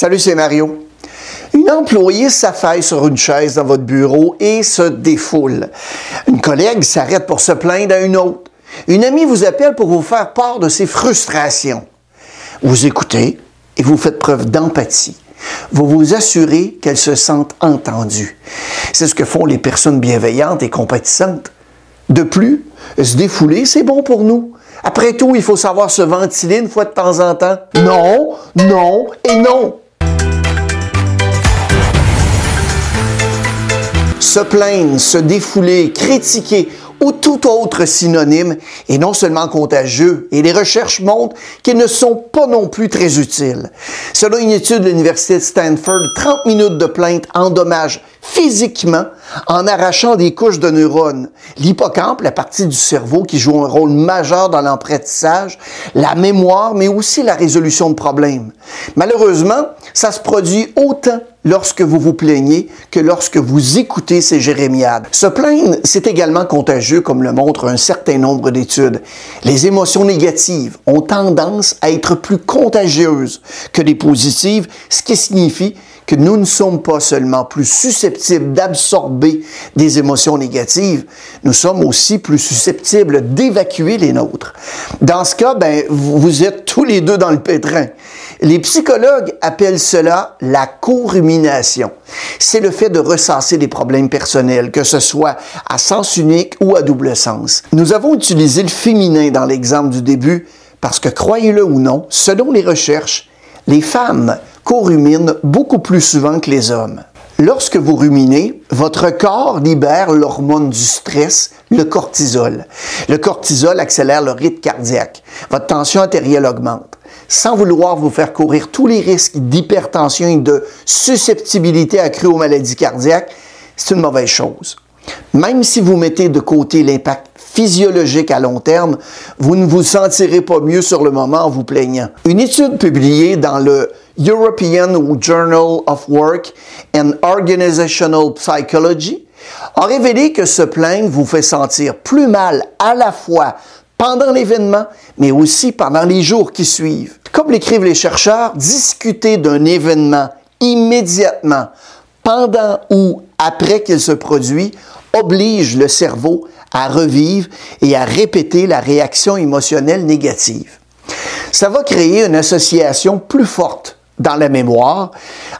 Salut, c'est Mario. Une employée s'affaille sur une chaise dans votre bureau et se défoule. Une collègue s'arrête pour se plaindre à une autre. Une amie vous appelle pour vous faire part de ses frustrations. Vous écoutez et vous faites preuve d'empathie. Vous vous assurez qu'elle se sente entendue. C'est ce que font les personnes bienveillantes et compatissantes. De plus, se défouler, c'est bon pour nous. Après tout, il faut savoir se ventiler une fois de temps en temps. Non, non et non. Se plaindre, se défouler, critiquer ou tout autre synonyme est non seulement contagieux, et les recherches montrent qu'ils ne sont pas non plus très utiles. Selon une étude de l'Université de Stanford, 30 minutes de plainte endommagent physiquement en arrachant des couches de neurones. L'hippocampe, la partie du cerveau qui joue un rôle majeur dans l'apprentissage, la mémoire, mais aussi la résolution de problèmes. Malheureusement, ça se produit autant lorsque vous vous plaignez que lorsque vous écoutez ces jérémiades. Se plaindre, c'est également contagieux comme le montre un certain nombre d'études. Les émotions négatives ont tendance à être plus contagieuses que les positives, ce qui signifie que nous ne sommes pas seulement plus susceptibles d'absorber des émotions négatives, nous sommes aussi plus susceptibles d'évacuer les nôtres. Dans ce cas, ben, vous êtes tous les deux dans le pétrin. Les psychologues appellent cela la co-rumination. C'est le fait de ressasser des problèmes personnels, que ce soit à sens unique ou à double sens. Nous avons utilisé le féminin dans l'exemple du début parce que, croyez-le ou non, selon les recherches, les femmes co-ruminent beaucoup plus souvent que les hommes. Lorsque vous ruminez, votre corps libère l'hormone du stress, le cortisol. Le cortisol accélère le rythme cardiaque. Votre tension artérielle augmente. Sans vouloir vous faire courir tous les risques d'hypertension et de susceptibilité accrue aux maladies cardiaques, c'est une mauvaise chose. Même si vous mettez de côté l'impact physiologique à long terme, vous ne vous sentirez pas mieux sur le moment en vous plaignant. Une étude publiée dans le European Journal of Work and Organizational Psychology a révélé que se plaindre vous fait sentir plus mal à la fois pendant l'événement, mais aussi pendant les jours qui suivent. Comme l'écrivent les chercheurs, discuter d'un événement immédiatement, pendant ou après qu'il se produit, oblige le cerveau à revivre et à répéter la réaction émotionnelle négative. Ça va créer une association plus forte dans la mémoire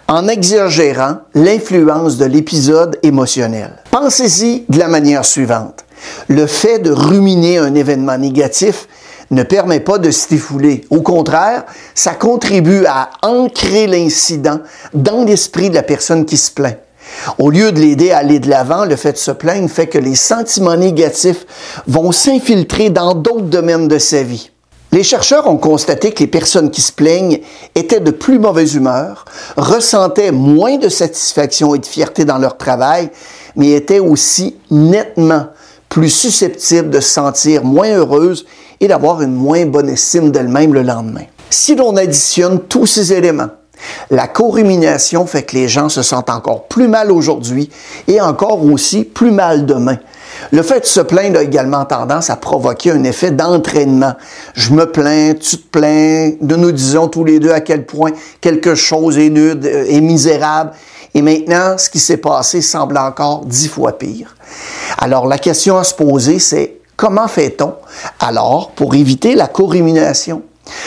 en exagérant l'influence de l'épisode émotionnel. Pensez-y de la manière suivante. Le fait de ruminer un événement négatif ne permet pas de se. Au contraire, ça contribue à ancrer l'incident dans l'esprit de la personne qui se plaint. Au lieu de l'aider à aller de l'avant, le fait de se plaindre fait que les sentiments négatifs vont s'infiltrer dans d'autres domaines de sa vie. Les chercheurs ont constaté que les personnes qui se plaignent étaient de plus mauvaise humeur, ressentaient moins de satisfaction et de fierté dans leur travail, mais étaient aussi nettement plus susceptibles de se sentir moins heureuses et d'avoir une moins bonne estime d'elles-mêmes le lendemain. Si l'on additionne tous ces éléments, la co-rumination fait que les gens se sentent encore plus mal aujourd'hui et encore aussi plus mal demain. Le fait de se plaindre a également tendance à provoquer un effet d'entraînement. Je me plains, tu te plains, de nous disons tous les deux à quel point quelque chose est nude, euh, est misérable. Et maintenant, ce qui s'est passé semble encore dix fois pire. Alors, la question à se poser, c'est comment fait-on alors pour éviter la co-rumination?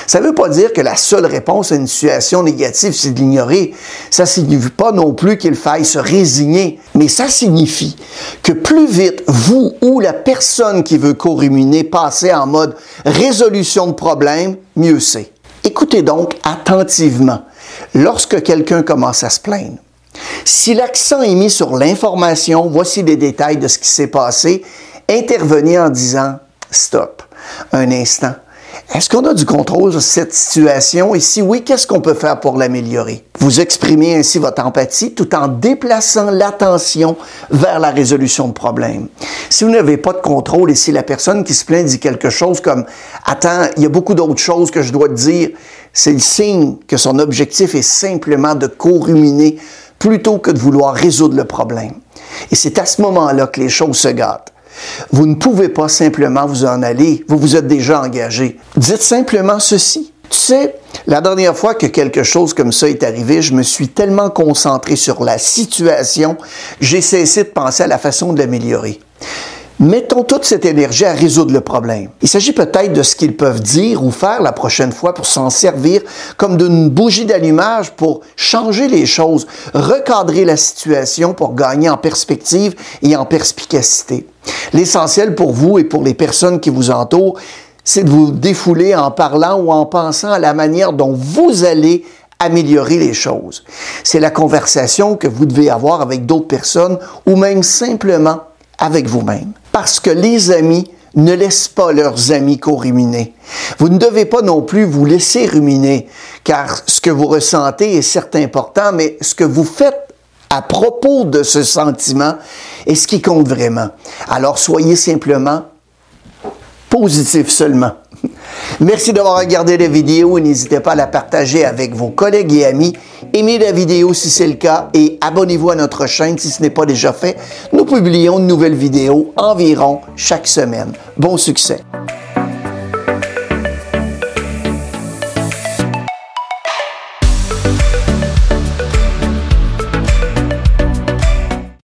Ça ne veut pas dire que la seule réponse à une situation négative, c'est de l'ignorer. Ça ne signifie pas non plus qu'il faille se résigner, mais ça signifie que plus vite vous ou la personne qui veut co-ruminer passez en mode résolution de problème, mieux c'est. Écoutez donc attentivement lorsque quelqu'un commence à se plaindre. Si l'accent est mis sur l'information, voici les détails de ce qui s'est passé, intervenez en disant stop, un instant est-ce qu'on a du contrôle sur cette situation? Et si oui, qu'est-ce qu'on peut faire pour l'améliorer? Vous exprimez ainsi votre empathie tout en déplaçant l'attention vers la résolution de problèmes. Si vous n'avez pas de contrôle et si la personne qui se plaint dit quelque chose comme Attends, il y a beaucoup d'autres choses que je dois te dire, c'est le signe que son objectif est simplement de co-ruminer plutôt que de vouloir résoudre le problème. Et c'est à ce moment-là que les choses se gâtent. Vous ne pouvez pas simplement vous en aller, vous vous êtes déjà engagé. Dites simplement ceci. Tu sais, la dernière fois que quelque chose comme ça est arrivé, je me suis tellement concentré sur la situation, j'ai cessé de penser à la façon de l'améliorer. Mettons toute cette énergie à résoudre le problème. Il s'agit peut-être de ce qu'ils peuvent dire ou faire la prochaine fois pour s'en servir comme d'une bougie d'allumage pour changer les choses, recadrer la situation pour gagner en perspective et en perspicacité. L'essentiel pour vous et pour les personnes qui vous entourent, c'est de vous défouler en parlant ou en pensant à la manière dont vous allez améliorer les choses. C'est la conversation que vous devez avoir avec d'autres personnes ou même simplement avec vous-même. Parce que les amis ne laissent pas leurs amis co-ruminer. Vous ne devez pas non plus vous laisser ruminer, car ce que vous ressentez est certes important, mais ce que vous faites à propos de ce sentiment est ce qui compte vraiment. Alors soyez simplement positif seulement. Merci d'avoir regardé la vidéo et n'hésitez pas à la partager avec vos collègues et amis. Aimez la vidéo si c'est le cas et abonnez-vous à notre chaîne si ce n'est pas déjà fait. Nous publions de nouvelles vidéos environ chaque semaine. Bon succès!